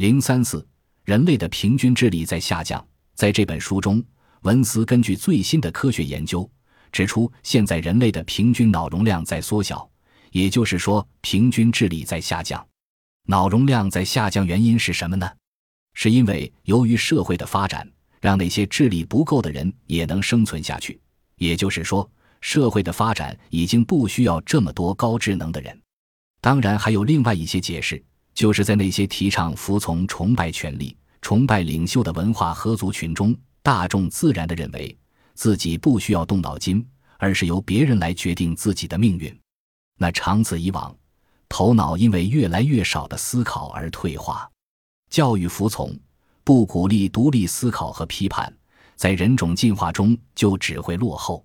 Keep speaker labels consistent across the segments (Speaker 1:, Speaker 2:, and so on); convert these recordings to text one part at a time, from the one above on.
Speaker 1: 零三四，人类的平均智力在下降。在这本书中，文斯根据最新的科学研究指出，现在人类的平均脑容量在缩小，也就是说，平均智力在下降。脑容量在下降，原因是什么呢？是因为由于社会的发展，让那些智力不够的人也能生存下去。也就是说，社会的发展已经不需要这么多高智能的人。当然，还有另外一些解释，就是在那些提倡服从、崇拜权力、崇拜领袖的文化合族群中，大众自然地认为自己不需要动脑筋，而是由别人来决定自己的命运。那长此以往，头脑因为越来越少的思考而退化。教育服从，不鼓励独立思考和批判，在人种进化中就只会落后。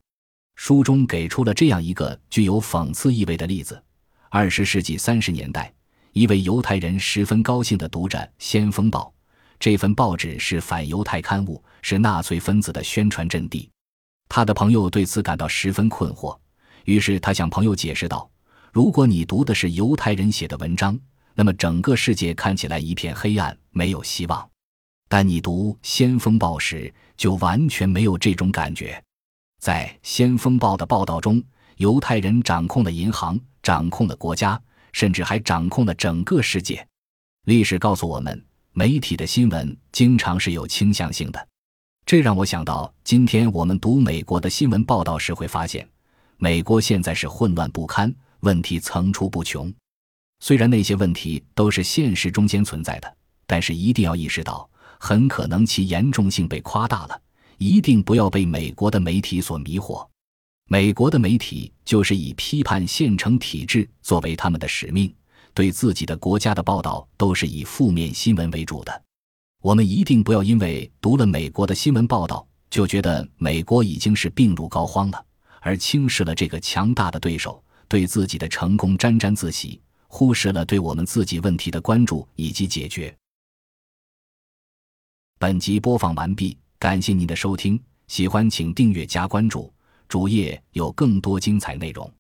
Speaker 1: 书中给出了这样一个具有讽刺意味的例子：二十世纪三十年代，一位犹太人十分高兴地读着《先锋报》，这份报纸是反犹太刊物，是纳粹分子的宣传阵地。他的朋友对此感到十分困惑，于是他向朋友解释道：“如果你读的是犹太人写的文章。”那么整个世界看起来一片黑暗，没有希望。但你读《先锋报》时，就完全没有这种感觉。在《先锋报》的报道中，犹太人掌控了银行，掌控了国家，甚至还掌控了整个世界。历史告诉我们，媒体的新闻经常是有倾向性的。这让我想到，今天我们读美国的新闻报道时，会发现，美国现在是混乱不堪，问题层出不穷。虽然那些问题都是现实中间存在的，但是一定要意识到，很可能其严重性被夸大了。一定不要被美国的媒体所迷惑。美国的媒体就是以批判现成体制作为他们的使命，对自己的国家的报道都是以负面新闻为主的。我们一定不要因为读了美国的新闻报道，就觉得美国已经是病入膏肓了，而轻视了这个强大的对手，对自己的成功沾沾自喜。忽视了对我们自己问题的关注以及解决。本集播放完毕，感谢您的收听，喜欢请订阅加关注，主页有更多精彩内容。